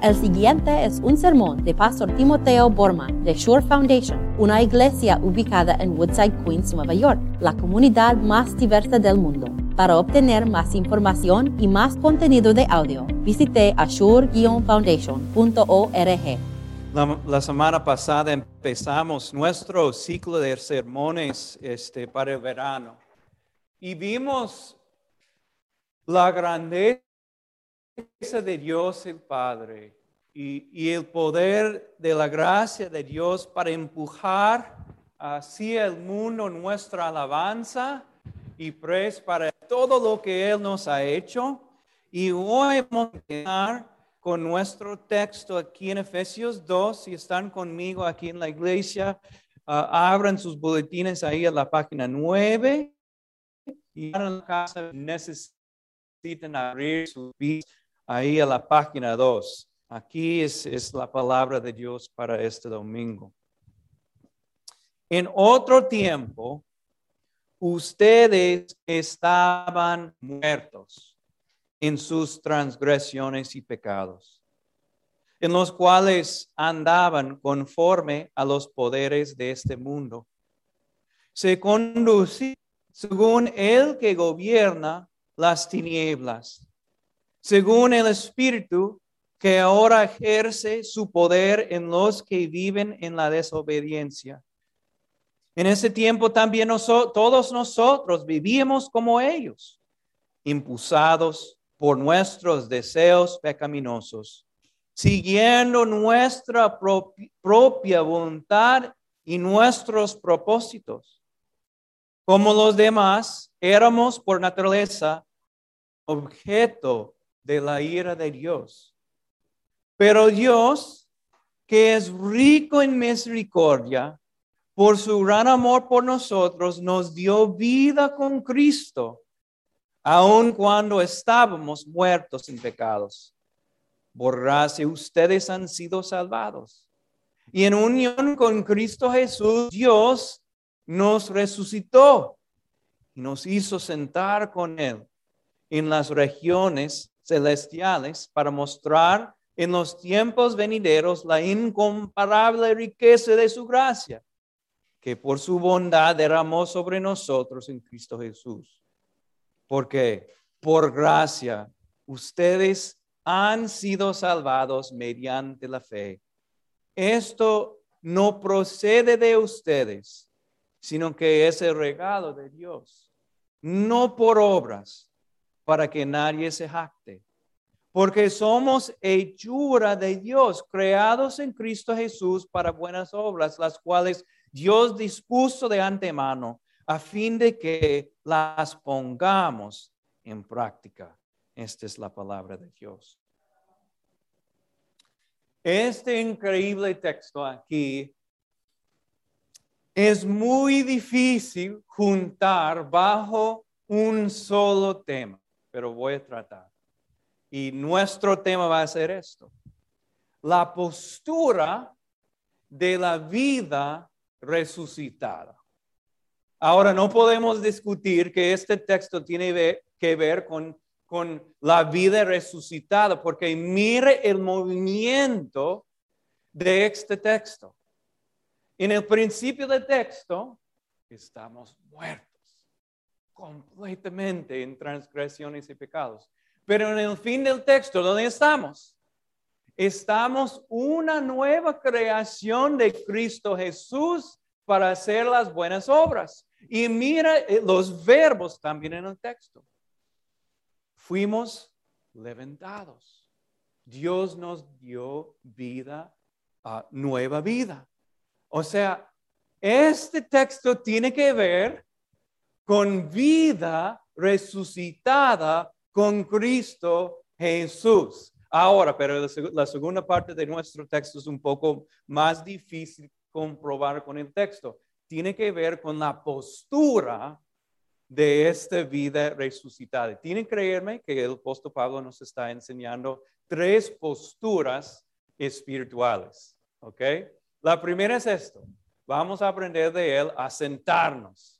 El siguiente es un sermón de Pastor Timoteo Borman de Shore Foundation, una iglesia ubicada en Woodside, Queens, Nueva York, la comunidad más diversa del mundo. Para obtener más información y más contenido de audio, visite ashore-foundation.org. La, semana pasada empezamos nuestro ciclo de sermones este, para el verano y vimos la grandeza de Dios el Padre y, y, el poder de la gracia de Dios para empujar hacia el mundo nuestra alabanza y pres para todo lo que Él nos ha hecho. Y hoy vamos a empezar con nuestro texto aquí en Efesios 2. Si están conmigo aquí en la iglesia, uh, abran sus boletines ahí a la página 9 y en la casa necesitan abrir sus ahí a la página 2. Aquí es, es la palabra de Dios para este domingo. En otro tiempo, ustedes estaban muertos en sus transgresiones y pecados, en los cuales andaban conforme a los poderes de este mundo. Se conducían según el que gobierna las tinieblas según el Espíritu que ahora ejerce su poder en los que viven en la desobediencia. En ese tiempo también todos nosotros vivíamos como ellos, impulsados por nuestros deseos pecaminosos, siguiendo nuestra propia voluntad y nuestros propósitos. Como los demás, éramos por naturaleza objeto de la ira de Dios. Pero Dios, que es rico en misericordia, por su gran amor por nosotros, nos dio vida con Cristo, aun cuando estábamos muertos en pecados. Por ustedes han sido salvados. Y en unión con Cristo Jesús, Dios nos resucitó y nos hizo sentar con Él en las regiones celestiales para mostrar en los tiempos venideros la incomparable riqueza de su gracia, que por su bondad derramó sobre nosotros en Cristo Jesús. Porque por gracia ustedes han sido salvados mediante la fe. Esto no procede de ustedes, sino que es el regalo de Dios, no por obras para que nadie se jacte. Porque somos hechura de Dios, creados en Cristo Jesús para buenas obras, las cuales Dios dispuso de antemano a fin de que las pongamos en práctica. Esta es la palabra de Dios. Este increíble texto aquí es muy difícil juntar bajo un solo tema pero voy a tratar. Y nuestro tema va a ser esto. La postura de la vida resucitada. Ahora, no podemos discutir que este texto tiene que ver con, con la vida resucitada, porque mire el movimiento de este texto. En el principio del texto, estamos muertos completamente en transgresiones y pecados. Pero en el fin del texto, ¿dónde estamos? Estamos una nueva creación de Cristo Jesús para hacer las buenas obras. Y mira eh, los verbos también en el texto. Fuimos levantados. Dios nos dio vida, uh, nueva vida. O sea, este texto tiene que ver con vida resucitada con Cristo Jesús. Ahora, pero la segunda parte de nuestro texto es un poco más difícil comprobar con el texto. Tiene que ver con la postura de esta vida resucitada. Tienen que creerme que el apóstol Pablo nos está enseñando tres posturas espirituales. ¿Ok? La primera es esto. Vamos a aprender de él a sentarnos.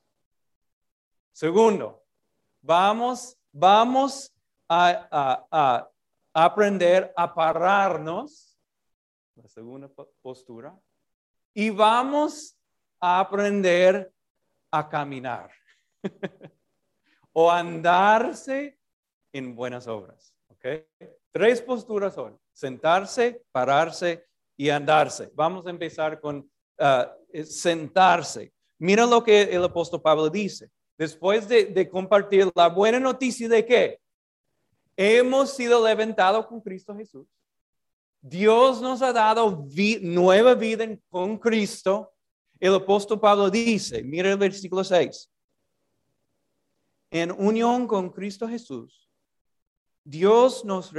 Segundo, vamos, vamos a, aprender a pararnos, la segunda postura, y vamos a aprender a caminar o andarse en buenas obras. ¿ok? Tres posturas son sentarse, pararse y andarse. Vamos a empezar con ah, sentarse. Mira lo que el apóstol Pablo dice. Después de, compartir la buena noticia de que hemos sido levantados con Cristo Jesús. Dios nos ha dado nueva vida con Cristo. El apóstol Pablo dice, mira el versículo 6, en unión con Cristo Jesús, Dios nos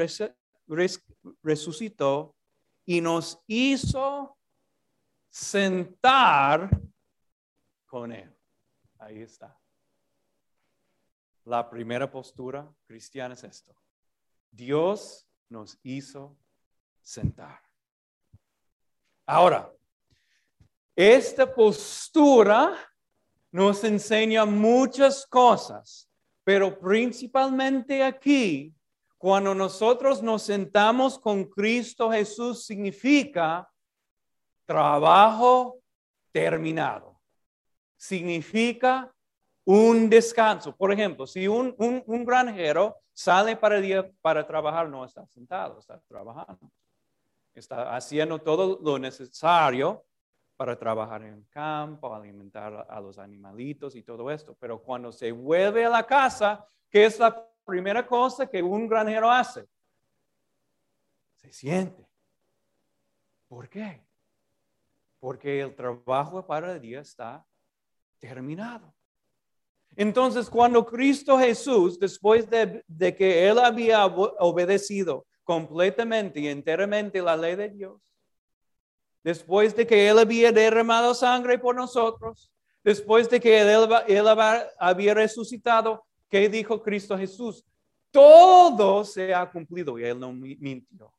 resucitó y nos hizo sentar con Él. Ahí está. La primera postura cristiana es esto. Dios nos hizo sentar. Ahora, esta postura nos enseña muchas cosas, pero principalmente aquí, cuando nosotros nos sentamos con Cristo Jesús, significa trabajo terminado. Significa un descanso. Por ejemplo, si un, un, granjero sale para el día para trabajar, no está sentado, está trabajando. Está haciendo todo lo necesario para trabajar en el campo, alimentar a los animalitos y todo esto. Pero cuando se vuelve a la casa, ¿qué es la primera cosa que un granjero hace? Se siente. ¿Por qué? Porque el trabajo para el día está terminado. Entonces, cuando Cristo Jesús, después de, que Él había obedecido completamente y enteramente la ley de Dios, después de que Él había derramado sangre por nosotros, después de que Él, él había resucitado, ¿qué dijo Cristo Jesús? Todo se ha cumplido y Él no mintió.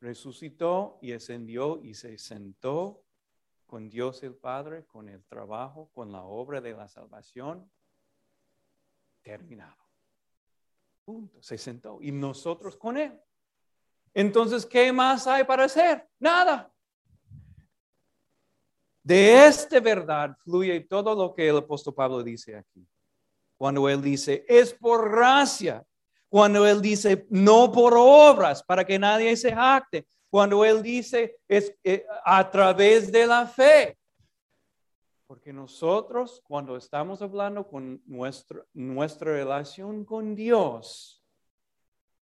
Resucitó y ascendió y se sentó con Dios el Padre, con el trabajo, con la obra de la salvación, terminado. Punto. Se sentó. Y nosotros con Él. Entonces, ¿qué más hay para hacer? Nada. De esta verdad fluye todo lo que el apóstol Pablo dice aquí. Cuando él dice, es por gracia. Cuando él dice, no por obras, para que nadie se jacte cuando Él dice es eh, a través de la fe. Porque nosotros, cuando estamos hablando con nuestra, nuestra relación con Dios,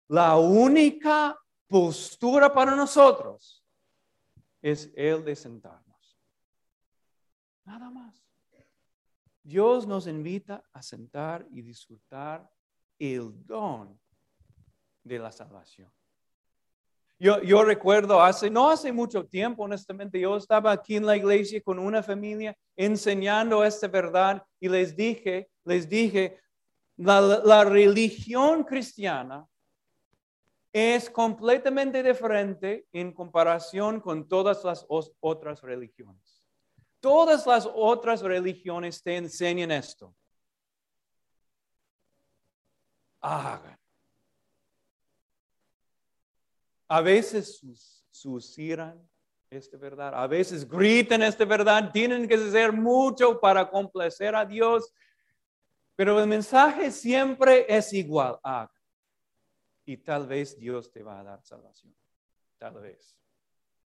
la única postura para nosotros es el de sentarnos. Nada más. Dios nos invita a sentar y disfrutar el don de la salvación. Yo, recuerdo hace, no hace mucho tiempo, honestamente, yo estaba aquí en la iglesia con una familia enseñando esta verdad y les dije, les dije, la, la religión cristiana es completamente diferente en comparación con todas las otras religiones. Todas las otras religiones te enseñan esto. Hagan A veces susurran esta verdad, a veces gritan esta verdad, tienen que hacer mucho para complacer a Dios, pero el mensaje siempre es igual. y tal vez Dios te va a dar salvación. Tal vez.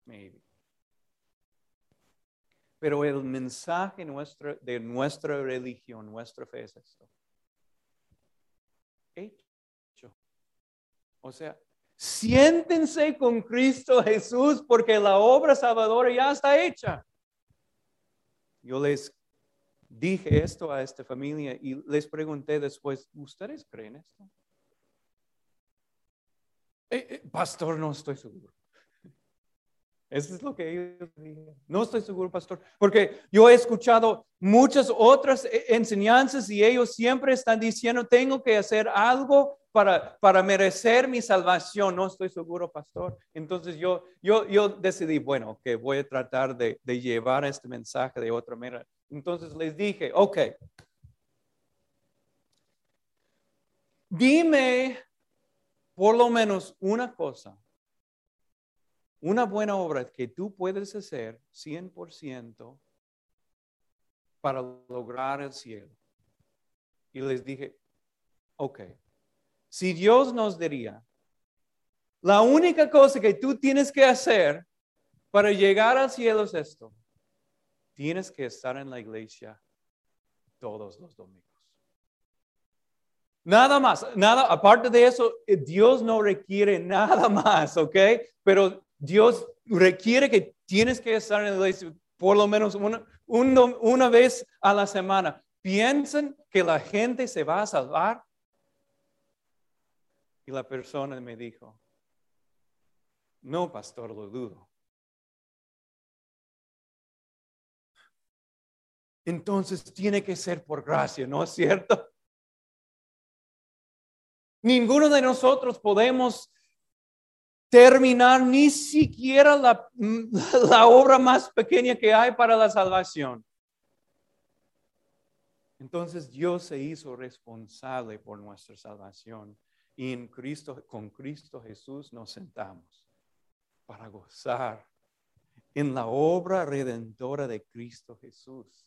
Maybe. Pero el mensaje nuestro, de nuestra religión, nuestra fe es esto. Hecho. O sea, Siéntense con Cristo Jesús porque la obra salvadora ya está hecha. Yo les dije esto a esta familia y les pregunté después, ¿ustedes creen esto? Eh, eh, pastor, no estoy seguro. Eso es lo que ellos dijeron. No estoy seguro, pastor, porque yo he escuchado muchas otras eh, enseñanzas y ellos siempre están diciendo, tengo que hacer algo para, para merecer mi salvación. No estoy seguro, pastor. Entonces yo, yo, yo decidí, bueno, que voy a tratar de, de llevar este mensaje de otra manera. Entonces les dije, ok, dime por lo menos una cosa, una buena obra que tú puedes hacer 100% para lograr el cielo. Y les dije, ok, si Dios nos diría, la única cosa que tú tienes que hacer para llegar al cielo es esto, tienes que estar en la iglesia todos los domingos. Nada más, nada, aparte de eso, eh, Dios no requiere nada más, ¿ok? Pero Dios requiere que tienes que estar en la iglesia por lo menos una, una vez a la semana. ¿Piensan que la gente se va a salvar? Y la persona me dijo, no, pastor, lo dudo. Entonces tiene que ser por gracia, ¿no es cierto? Ninguno de nosotros podemos terminar ni siquiera la, obra más pequeña que hay para la salvación. Entonces Dios se hizo responsable por nuestra salvación y en Cristo, con Cristo Jesús nos sentamos para gozar en la obra redentora de Cristo Jesús.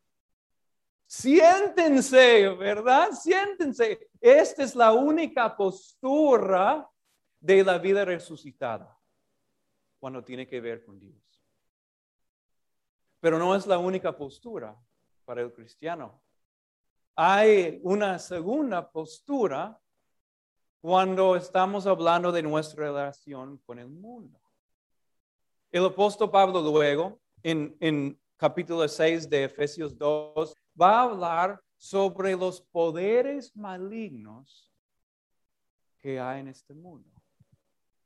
Siéntense, ¿verdad? Siéntense. Esta es la única postura de la vida resucitada cuando tiene que ver con Dios. Pero no es la única postura para el cristiano. Hay una segunda postura cuando estamos hablando de nuestra relación con el mundo. El apóstol Pablo luego, en, en capítulo 6 de Efesios 2, va a hablar sobre los poderes malignos que hay en este mundo.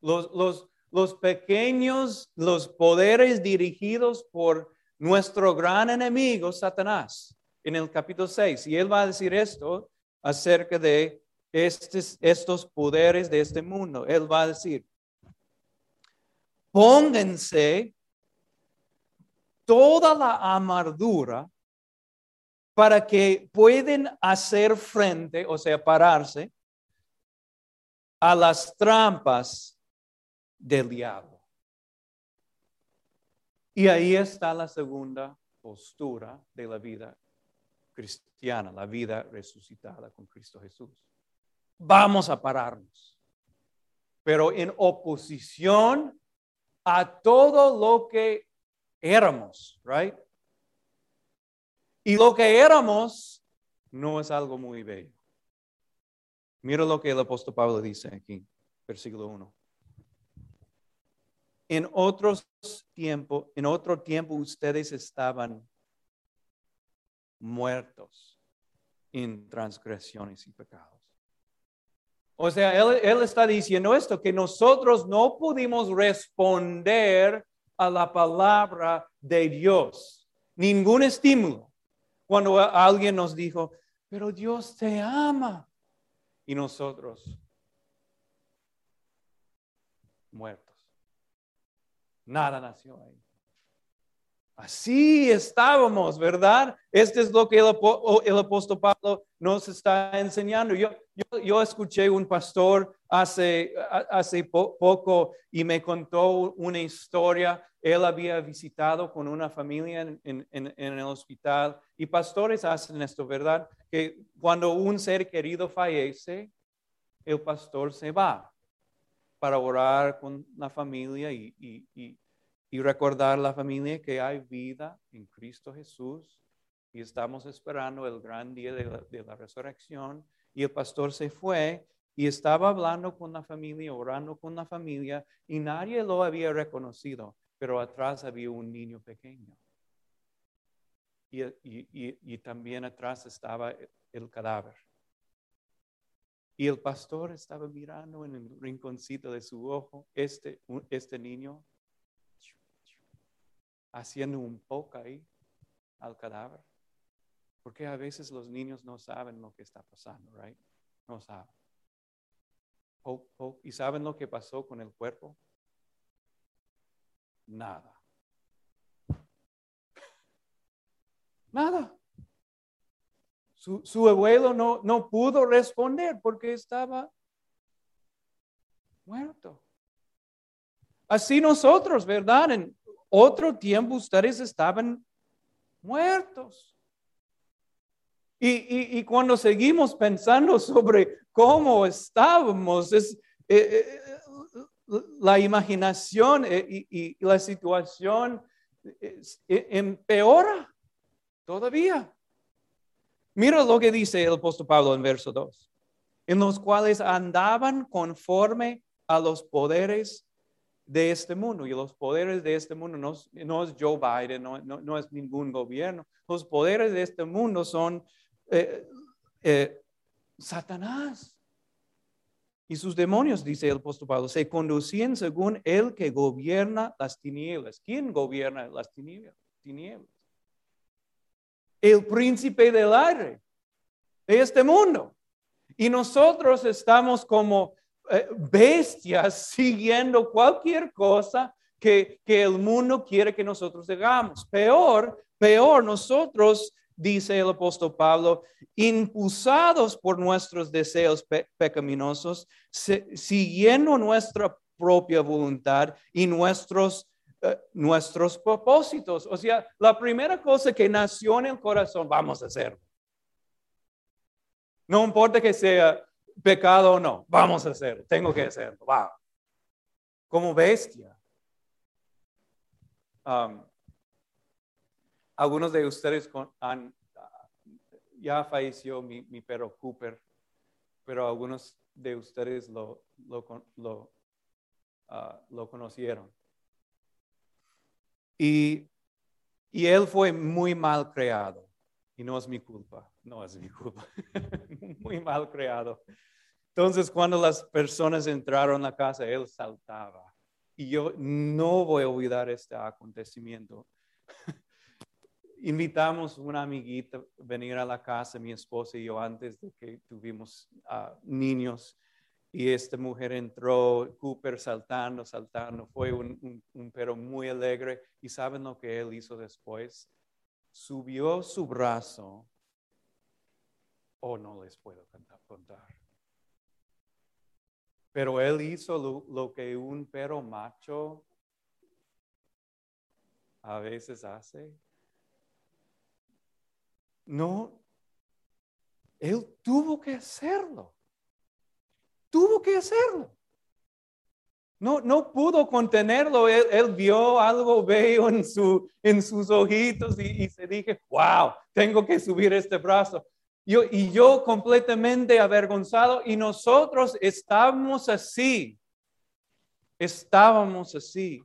Los, los, los pequeños, los poderes dirigidos por nuestro gran enemigo, Satanás, en el capítulo 6. Y él va a decir esto acerca de estos, estos poderes de este mundo. Él va a decir, pónganse toda la amargura para que pueden hacer frente, o sea, pararse a las trampas del diablo. Y ahí está la segunda postura de la vida cristiana, la vida resucitada con Cristo Jesús. Vamos a pararnos, pero en oposición a todo lo que éramos, right? Y lo que éramos no es algo muy bello. Mira lo que el apóstol Pablo dice aquí, versículo 1. En otros tiempos, en otro tiempo ustedes estaban muertos en transgresiones y pecados. O sea, él, está diciendo esto, que nosotros no pudimos responder a la palabra de Dios. Ningún estímulo. Cuando alguien nos dijo, pero Dios te ama. Y nosotros, muertos. Nada nació ahí. Así estábamos, ¿verdad? Este es lo que el, apóstol Pablo nos está enseñando. Yo, yo, escuché un pastor hace, hace poco y me contó una historia él había visitado con una familia en, el hospital y pastores hacen esto, ¿verdad? Que cuando un ser querido fallece, el pastor se va para orar con la familia y recordar a la familia que hay vida en Cristo Jesús y estamos esperando el gran día de la, resurrección. Y el pastor se fue y estaba hablando con la familia, orando con la familia, y nadie lo había reconocido pero atrás había un niño pequeño. Y, también atrás estaba el cadáver. Y el pastor estaba mirando en el rinconcito de su ojo este, este niño haciendo un poco ahí al cadáver. Porque a veces los niños no saben lo que está pasando, right? No saben. ¿Y saben lo que pasó con el cuerpo? nada. Nada. Su, abuelo no, no pudo responder porque estaba muerto. Así nosotros, ¿verdad? En otro tiempo ustedes estaban muertos. Y, cuando seguimos pensando sobre cómo estábamos, es, eh, eh, la imaginación eh, y, la situación empeora todavía. Mira lo que dice el apóstol Pablo en verso 2, en los cuales andaban conforme a los poderes de este mundo. Y los poderes de este mundo no, es Joe Biden, no, es ningún gobierno. Los poderes de este mundo son eh, eh, Satanás y sus demonios, dice el apóstol Pablo, se conducían según el que gobierna las tinieblas. ¿Quién gobierna las tinieblas? El príncipe del aire de este mundo. Y nosotros estamos como bestias siguiendo cualquier cosa que, que el mundo quiere que nosotros hagamos. Peor, peor, nosotros dice el apóstol Pablo, impulsados por nuestros deseos pecaminosos, siguiendo nuestra propia voluntad y nuestros, eh, nuestros propósitos. O sea, la primera cosa que nació en el corazón, vamos a hacerlo. No importa que sea pecado o no, vamos a hacerlo, tengo que hacerlo, va. Como bestia. Um, algunos de ustedes han, ya falleció mi, perro Cooper, pero algunos de ustedes lo, lo, lo, ah, lo conocieron. Y, y él fue muy mal creado. Y no es mi culpa, no es mi culpa. muy mal creado. Entonces, cuando las personas entraron a la casa, él saltaba. Y yo no voy a olvidar este acontecimiento. Invitamos una amiguita a venir a la casa, mi esposa y yo, antes de que tuvimos ah, niños. Y esta mujer entró, Cooper saltando, saltando. Fue un, un, perro muy alegre. ¿Y saben lo que él hizo después? Subió su brazo. Oh, no les puedo contar pero él hizo lo, que un perro macho a veces hace. No, él tuvo que hacerlo. Tuvo que hacerlo. No, no pudo contenerlo. Él, vio algo bello en, su, en sus ojitos y, y, se dije, wow, tengo que subir este brazo. Yo, y yo completamente avergonzado y nosotros estábamos así. Estábamos así.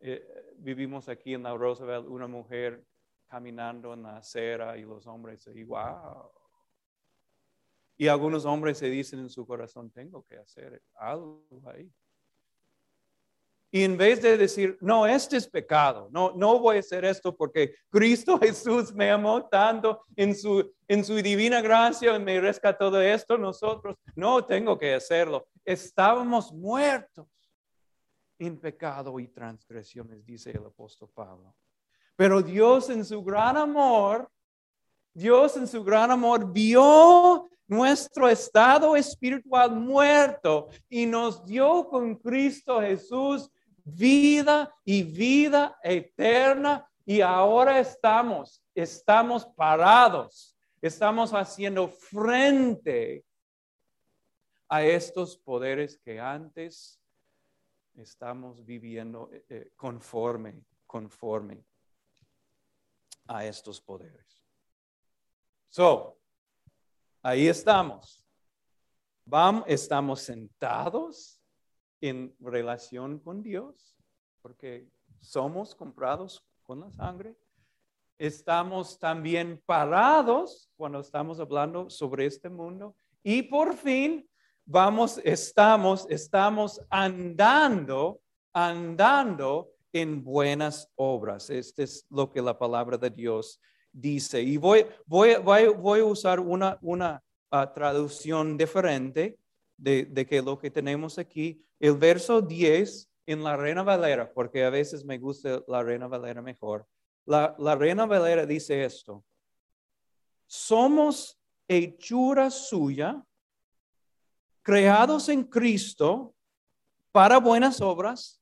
Eh, vivimos aquí en la Roosevelt, una mujer caminando en la acera y los hombres se wow. Y algunos hombres se dicen en su corazón, tengo que hacer algo ahí. Y en vez de decir, no, este es pecado, no, no voy a hacer esto porque Cristo Jesús me amó tanto en su, en su divina gracia y me rescató de esto, nosotros no tengo que hacerlo. Estábamos muertos en pecado y transgresiones, dice el apóstol Pablo. Pero Dios en su gran amor, Dios en su gran amor vio nuestro estado espiritual muerto y nos dio con Cristo Jesús vida y vida eterna. Y ahora estamos, estamos parados, estamos haciendo frente a estos poderes que antes estamos viviendo eh, eh, conforme, conforme a estos poderes. So, ahí estamos. Vamos, estamos sentados en relación con Dios, porque somos comprados con la sangre. Estamos también parados cuando estamos hablando sobre este mundo. Y por fin vamos, estamos, estamos andando, andando en buenas obras. Este es lo que la palabra de Dios dice. Y voy, voy, voy, a usar una, una ah, traducción diferente de, de que lo que tenemos aquí el verso 10 en la Reina Valera, porque a veces me gusta la Reina Valera mejor. La, Reina Valera dice esto. Somos hechura suya, creados en Cristo para buenas obras,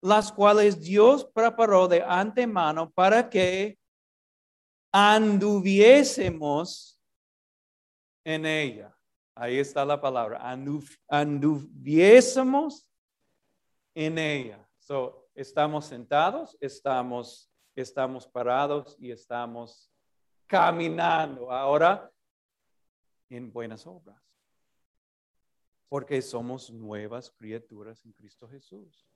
las cuales Dios preparó de antemano para que anduviésemos en ella. Ahí está la palabra, anduviésemos en ella. So, estamos sentados, estamos, estamos parados y estamos caminando ahora en buenas obras. Porque somos nuevas criaturas en Cristo Jesús.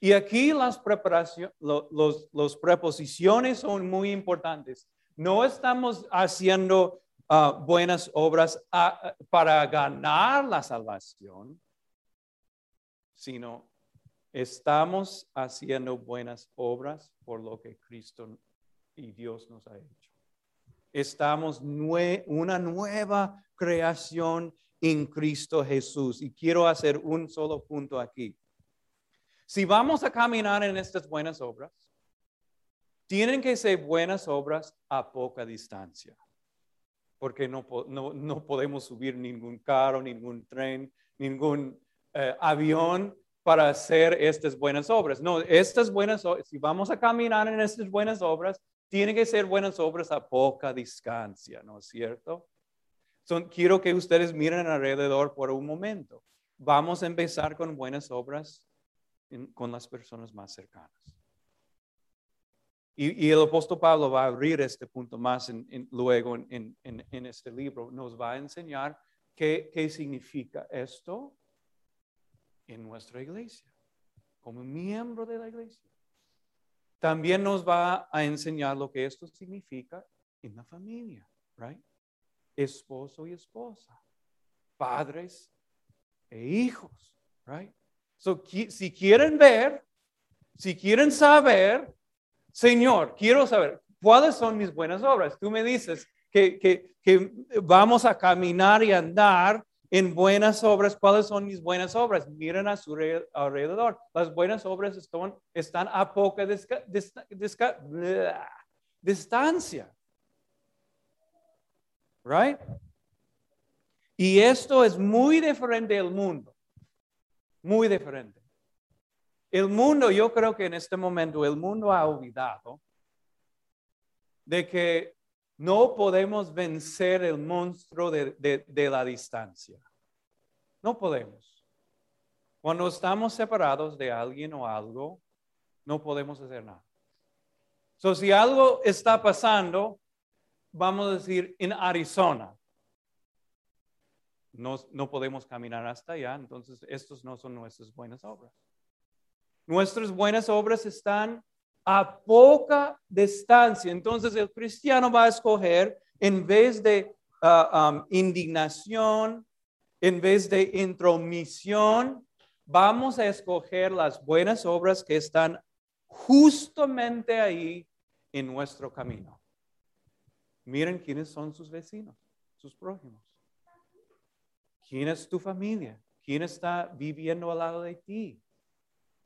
Y aquí las preparaciones, los, preposiciones son muy importantes. No estamos haciendo ah, buenas obras ah, para ganar la salvación, sino estamos haciendo buenas obras por lo que Cristo y Dios nos ha hecho. Estamos una nueva creación en Cristo Jesús. Y quiero hacer un solo punto aquí. Si vamos a caminar en estas buenas obras, tienen que ser buenas obras a poca distancia, porque no, no, podemos subir ningún carro, ningún tren, ningún eh, avión para hacer estas buenas obras. No, estas buenas, si vamos a caminar en estas buenas obras, tienen que ser buenas obras a poca distancia, ¿no es cierto? Son, quiero que ustedes miren alrededor por un momento. Vamos a empezar con buenas obras con las personas más cercanas. Y, el apóstol Pablo va a abrir este punto más luego en, este libro. Nos va a enseñar qué, qué significa esto en nuestra iglesia, como miembro de la iglesia. También nos va a enseñar lo que esto significa en la familia, right? Esposo y esposa, padres e hijos, right? So, si quieren ver, si quieren saber, Señor, quiero saber, ¿cuáles son mis buenas obras? Tú me dices que, que, vamos a caminar y andar en buenas obras. ¿Cuáles son mis buenas obras? Miren a su alrededor. Las buenas obras están, están a poca distancia. Right? Y esto es muy diferente del mundo. Muy diferente. El mundo, yo creo que en este momento el mundo ha olvidado de que no podemos vencer el monstruo de, la distancia. No podemos. Cuando estamos separados de alguien o algo, no podemos hacer nada. So, si algo está pasando, vamos a decir en Arizona, no, no podemos caminar hasta allá, entonces estos no son nuestras buenas obras. Nuestras buenas obras están a poca distancia. Entonces el cristiano va a escoger en vez de ah, indignación, en vez de intromisión, vamos a escoger las buenas obras que están justamente ahí en nuestro camino. Miren quiénes son sus vecinos, sus prójimos. ¿Quién es tu familia? ¿Quién está viviendo al lado de ti?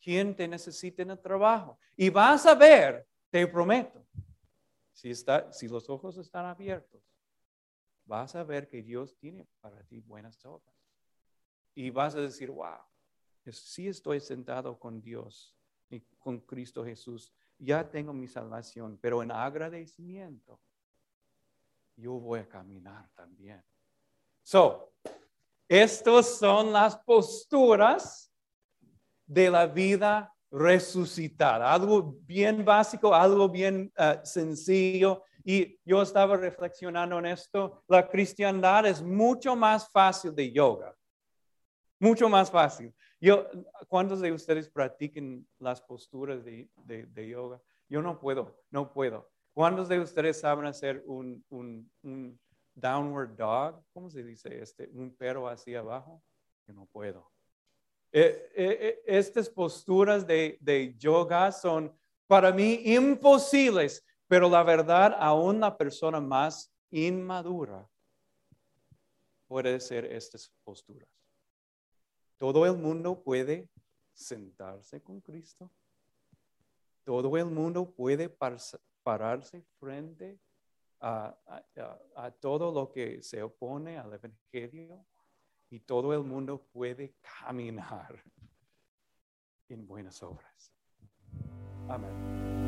¿Quién te necesita en el trabajo? Y vas a ver, te prometo, si, está, si los ojos están abiertos, vas a ver que Dios tiene para ti buenas obras. Y vas a decir, wow, sí estoy sentado con Dios y con Cristo Jesús. Ya tengo mi salvación, pero en agradecimiento yo voy a caminar también. So, estas son las posturas de la vida resucitada. Algo bien básico, algo bien uh, sencillo. Y yo estaba reflexionando en esto. La cristiandad es mucho más fácil de yoga. Mucho más fácil. Yo, ¿cuántos de ustedes practiquen las posturas de, de, yoga? Yo no puedo, no puedo. ¿Cuántos de ustedes saben hacer un, un, un downward dog? ¿Cómo se dice este? Un perro hacia abajo. Yo no puedo. Eh, eh, eh, estas posturas de, de, yoga son para mí imposibles, pero la verdad, aún la persona más inmadura puede hacer estas posturas. Todo el mundo puede sentarse con Cristo. Todo el mundo puede pararse frente a, a todo lo que se opone al Evangelio y todo el mundo puede caminar en buenas obras. Amén.